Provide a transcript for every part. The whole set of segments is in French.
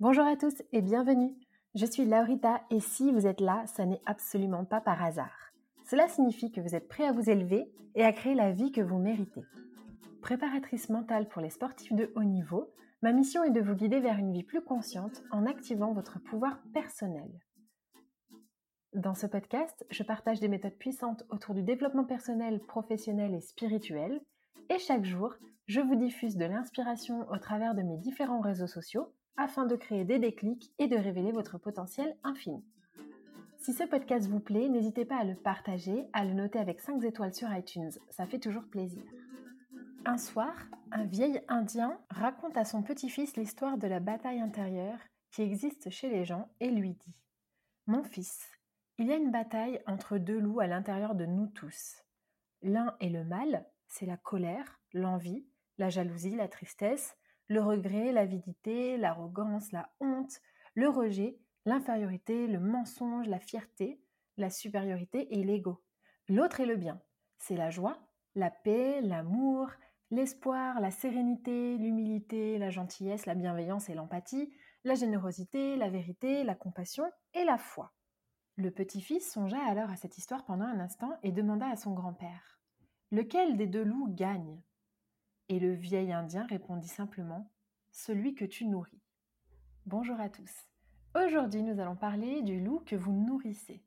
Bonjour à tous et bienvenue. Je suis Laurita et si vous êtes là, ça n'est absolument pas par hasard. Cela signifie que vous êtes prêt à vous élever et à créer la vie que vous méritez. Préparatrice mentale pour les sportifs de haut niveau, Ma mission est de vous guider vers une vie plus consciente en activant votre pouvoir personnel. Dans ce podcast, je partage des méthodes puissantes autour du développement personnel, professionnel et spirituel. Et chaque jour, je vous diffuse de l'inspiration au travers de mes différents réseaux sociaux afin de créer des déclics et de révéler votre potentiel infini. Si ce podcast vous plaît, n'hésitez pas à le partager, à le noter avec 5 étoiles sur iTunes, ça fait toujours plaisir. Un soir, un vieil Indien raconte à son petit-fils l'histoire de la bataille intérieure qui existe chez les gens et lui dit Mon fils, il y a une bataille entre deux loups à l'intérieur de nous tous. L'un est le mal, c'est la colère, l'envie, la jalousie, la tristesse, le regret, l'avidité, l'arrogance, la honte, le rejet, l'infériorité, le mensonge, la fierté, la supériorité et l'ego. L'autre est le bien, c'est la joie, la paix, l'amour, l'espoir, la sérénité, l'humilité, la gentillesse, la bienveillance et l'empathie, la générosité, la vérité, la compassion et la foi. Le petit-fils songea alors à cette histoire pendant un instant et demanda à son grand-père Lequel des deux loups gagne? Et le vieil Indien répondit simplement Celui que tu nourris. Bonjour à tous. Aujourd'hui, nous allons parler du loup que vous nourrissez.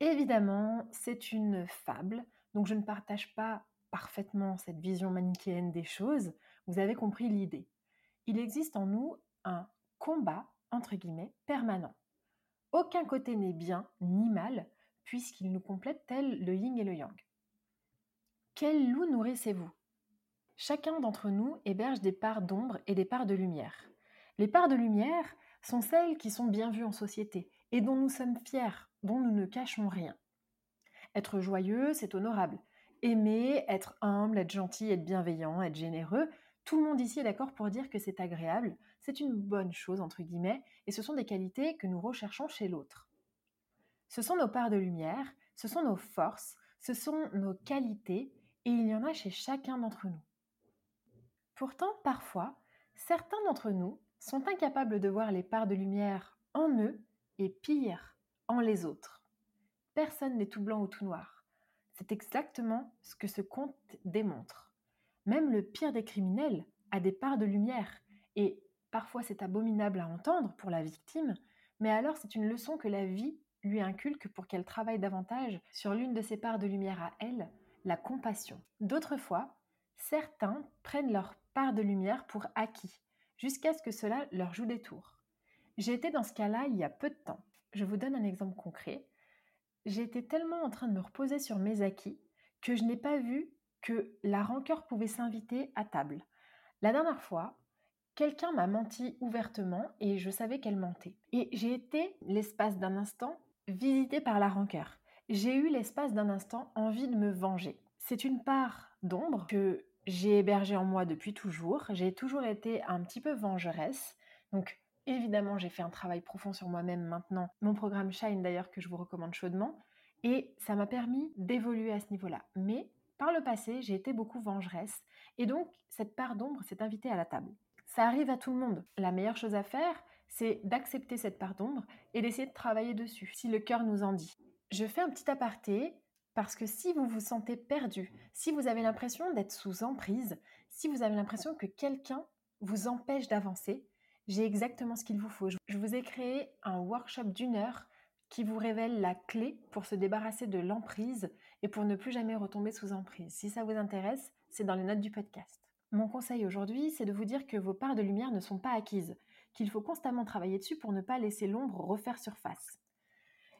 Évidemment, c'est une fable, donc je ne partage pas parfaitement cette vision manichéenne des choses, vous avez compris l'idée. Il existe en nous un combat, entre guillemets, permanent. Aucun côté n'est bien ni mal, puisqu'il nous complète tel le yin et le yang. Quel loup nourrissez-vous? Chacun d'entre nous héberge des parts d'ombre et des parts de lumière. Les parts de lumière sont celles qui sont bien vues en société et dont nous sommes fiers, dont nous ne cachons rien. Être joyeux, c'est honorable aimer, être humble, être gentil, être bienveillant, être généreux, tout le monde ici est d'accord pour dire que c'est agréable, c'est une bonne chose, entre guillemets, et ce sont des qualités que nous recherchons chez l'autre. Ce sont nos parts de lumière, ce sont nos forces, ce sont nos qualités, et il y en a chez chacun d'entre nous. Pourtant, parfois, certains d'entre nous sont incapables de voir les parts de lumière en eux et pire, en les autres. Personne n'est tout blanc ou tout noir. C'est exactement ce que ce conte démontre. Même le pire des criminels a des parts de lumière, et parfois c'est abominable à entendre pour la victime, mais alors c'est une leçon que la vie lui inculque pour qu'elle travaille davantage sur l'une de ses parts de lumière à elle, la compassion. D'autres fois, certains prennent leur part de lumière pour acquis, jusqu'à ce que cela leur joue des tours. J'ai été dans ce cas-là il y a peu de temps. Je vous donne un exemple concret j'ai été tellement en train de me reposer sur mes acquis que je n'ai pas vu que la rancœur pouvait s'inviter à table. La dernière fois, quelqu'un m'a menti ouvertement et je savais qu'elle mentait. Et j'ai été, l'espace d'un instant, visitée par la rancœur. J'ai eu l'espace d'un instant envie de me venger. C'est une part d'ombre que j'ai hébergé en moi depuis toujours. J'ai toujours été un petit peu vengeresse. Donc, évidemment, j'ai fait un travail profond sur moi-même maintenant. Mon programme Shine, d'ailleurs, que je vous recommande chaudement. Et ça m'a permis d'évoluer à ce niveau-là. Mais par le passé, j'ai été beaucoup vengeresse. Et donc, cette part d'ombre s'est invitée à la table. Ça arrive à tout le monde. La meilleure chose à faire, c'est d'accepter cette part d'ombre et d'essayer de travailler dessus, si le cœur nous en dit. Je fais un petit aparté parce que si vous vous sentez perdu, si vous avez l'impression d'être sous emprise, si vous avez l'impression que quelqu'un vous empêche d'avancer, j'ai exactement ce qu'il vous faut. Je vous ai créé un workshop d'une heure qui vous révèle la clé pour se débarrasser de l'emprise et pour ne plus jamais retomber sous emprise. Si ça vous intéresse, c'est dans les notes du podcast. Mon conseil aujourd'hui, c'est de vous dire que vos parts de lumière ne sont pas acquises, qu'il faut constamment travailler dessus pour ne pas laisser l'ombre refaire surface.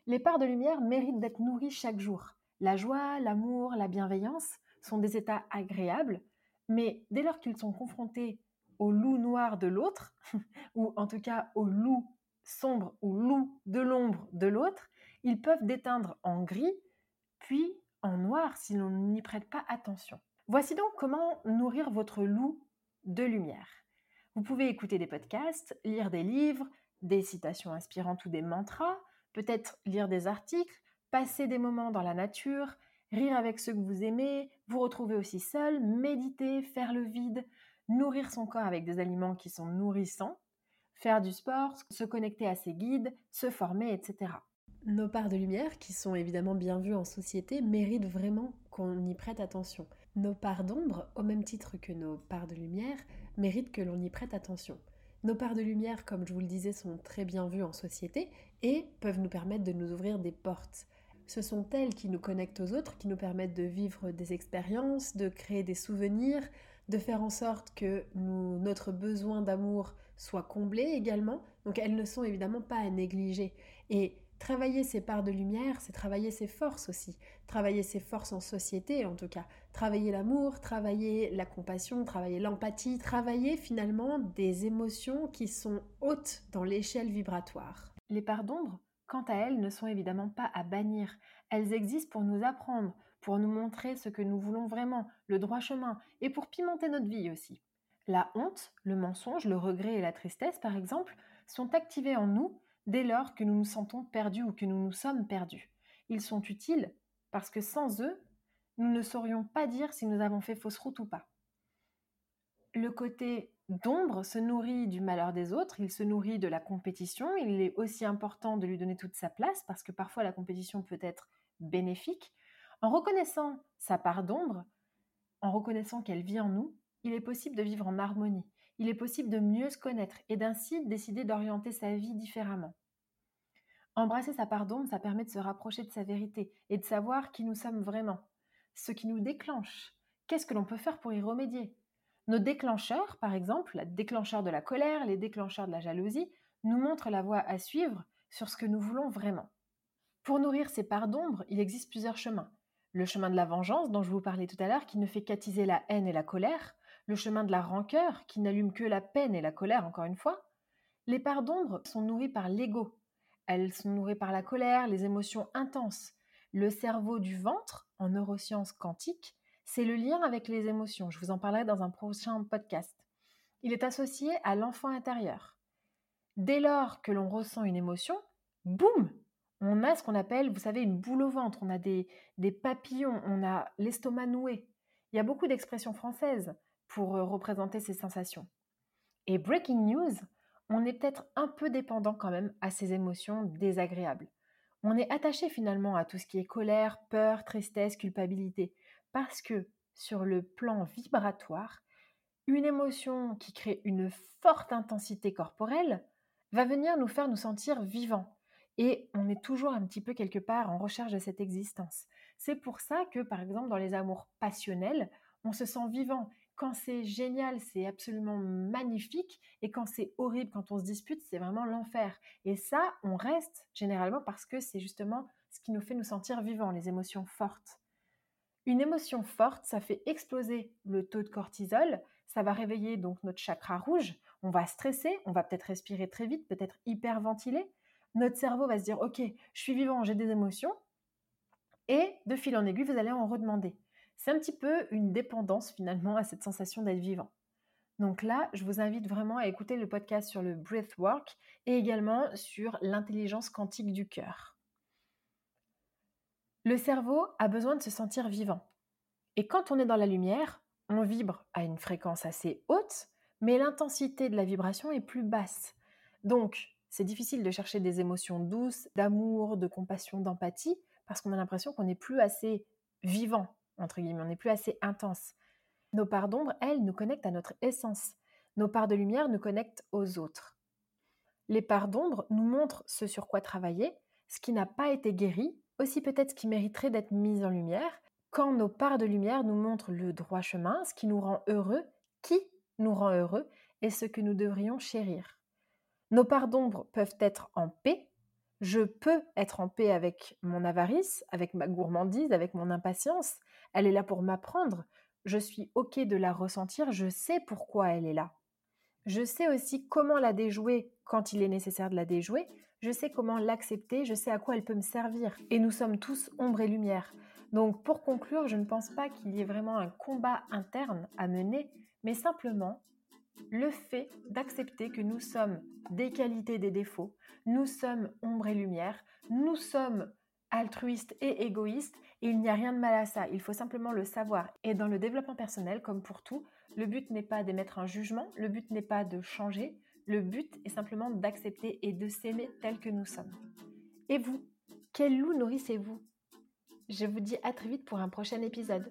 Les parts de lumière méritent d'être nourries chaque jour. La joie, l'amour, la bienveillance sont des états agréables, mais dès lors qu'ils sont confrontés au loup noir de l'autre, ou en tout cas au loup sombre ou loup de l'ombre de l'autre, ils peuvent déteindre en gris, puis en noir si l'on n'y prête pas attention. Voici donc comment nourrir votre loup de lumière. Vous pouvez écouter des podcasts, lire des livres, des citations inspirantes ou des mantras, peut-être lire des articles, passer des moments dans la nature, rire avec ceux que vous aimez, vous retrouver aussi seul, méditer, faire le vide, nourrir son corps avec des aliments qui sont nourrissants, faire du sport, se connecter à ses guides, se former, etc. Nos parts de lumière, qui sont évidemment bien vues en société, méritent vraiment qu'on y prête attention. Nos parts d'ombre, au même titre que nos parts de lumière, méritent que l'on y prête attention. Nos parts de lumière, comme je vous le disais, sont très bien vues en société et peuvent nous permettre de nous ouvrir des portes ce sont elles qui nous connectent aux autres, qui nous permettent de vivre des expériences, de créer des souvenirs, de faire en sorte que notre besoin d'amour soit comblé également. Donc elles ne sont évidemment pas à négliger. Et travailler ces parts de lumière, c'est travailler ses forces aussi. Travailler ses forces en société en tout cas. Travailler l'amour, travailler la compassion, travailler l'empathie, travailler finalement des émotions qui sont hautes dans l'échelle vibratoire. Les parts d'ombre quant à elles, ne sont évidemment pas à bannir. Elles existent pour nous apprendre, pour nous montrer ce que nous voulons vraiment, le droit chemin, et pour pimenter notre vie aussi. La honte, le mensonge, le regret et la tristesse, par exemple, sont activés en nous dès lors que nous nous sentons perdus ou que nous nous sommes perdus. Ils sont utiles parce que sans eux, nous ne saurions pas dire si nous avons fait fausse route ou pas. Le côté d'ombre se nourrit du malheur des autres, il se nourrit de la compétition, il est aussi important de lui donner toute sa place parce que parfois la compétition peut être bénéfique. En reconnaissant sa part d'ombre, en reconnaissant qu'elle vit en nous, il est possible de vivre en harmonie, il est possible de mieux se connaître et d'ainsi décider d'orienter sa vie différemment. Embrasser sa part d'ombre, ça permet de se rapprocher de sa vérité et de savoir qui nous sommes vraiment, ce qui nous déclenche, qu'est-ce que l'on peut faire pour y remédier, nos déclencheurs, par exemple, les déclencheurs de la colère, les déclencheurs de la jalousie, nous montrent la voie à suivre sur ce que nous voulons vraiment. Pour nourrir ces parts d'ombre, il existe plusieurs chemins. Le chemin de la vengeance, dont je vous parlais tout à l'heure, qui ne fait qu'attiser la haine et la colère. Le chemin de la rancœur, qui n'allume que la peine et la colère, encore une fois. Les parts d'ombre sont nourries par l'ego. Elles sont nourries par la colère, les émotions intenses. Le cerveau du ventre, en neurosciences quantiques, c'est le lien avec les émotions. Je vous en parlerai dans un prochain podcast. Il est associé à l'enfant intérieur. Dès lors que l'on ressent une émotion, boum, on a ce qu'on appelle, vous savez, une boule au ventre, on a des, papillons, on a l'estomac noué. Il y a beaucoup d'expressions françaises pour euh, représenter ces sensations. Et breaking news, on est peut-être un peu dépendant quand même à ces émotions désagréables. On est attaché finalement à tout ce qui est colère, peur, tristesse, culpabilité parce que sur le plan vibratoire, une émotion qui crée une forte intensité corporelle va venir nous faire nous sentir vivants. Et on est toujours un petit peu quelque part en recherche de cette existence. C'est pour ça que, par exemple, dans les amours passionnels, on se sent vivant. Quand c'est génial, c'est absolument magnifique. Et quand c'est horrible, quand on se dispute, c'est vraiment l'enfer. Et ça, on reste généralement parce que c'est justement ce qui nous fait nous sentir vivants, les émotions fortes. Une émotion forte, ça fait exploser le taux de cortisol, ça va réveiller donc notre chakra rouge, on va stresser, on va peut-être respirer très vite, peut-être hyperventiler. Notre cerveau va se dire OK, je suis vivant, j'ai des émotions. Et de fil en aiguille, vous allez en redemander. C'est un petit peu une dépendance finalement à cette sensation d'être vivant. Donc là, je vous invite vraiment à écouter le podcast sur le breathwork et également sur l'intelligence quantique du cœur. Le cerveau a besoin de se sentir vivant. Et quand on est dans la lumière, on vibre à une fréquence assez haute, mais l'intensité de la vibration est plus basse. Donc, c'est difficile de chercher des émotions douces, d'amour, de compassion, d'empathie, parce qu'on a l'impression qu'on n'est plus assez vivant, entre guillemets, on n'est plus assez intense. Nos parts d'ombre, elles, nous connectent à notre essence. Nos parts de lumière nous connectent aux autres. Les parts d'ombre nous montrent ce sur quoi travailler, ce qui n'a pas été guéri, aussi peut-être ce qui mériterait d'être mis en lumière, quand nos parts de lumière nous montrent le droit chemin, ce qui nous rend heureux, qui nous rend heureux et ce que nous devrions chérir. Nos parts d'ombre peuvent être en paix. Je peux être en paix avec mon avarice, avec ma gourmandise, avec mon impatience. Elle est là pour m'apprendre je suis OK de la ressentir, je sais pourquoi elle est là. Je sais aussi comment la déjouer quand il est nécessaire de la déjouer, je sais comment l'accepter, je sais à quoi elle peut me servir. Et nous sommes tous ombre et lumière. Donc pour conclure, je ne pense pas qu'il y ait vraiment un combat interne à mener, mais simplement le fait d'accepter que nous sommes des qualités, des défauts, nous sommes ombre et lumière, nous sommes altruistes et égoïstes, et il n'y a rien de mal à ça, il faut simplement le savoir. Et dans le développement personnel, comme pour tout, le but n'est pas d'émettre un jugement, le but n'est pas de changer, le but est simplement d'accepter et de s'aimer tel que nous sommes. Et vous, quel loup nourrissez-vous? Je vous dis à très vite pour un prochain épisode.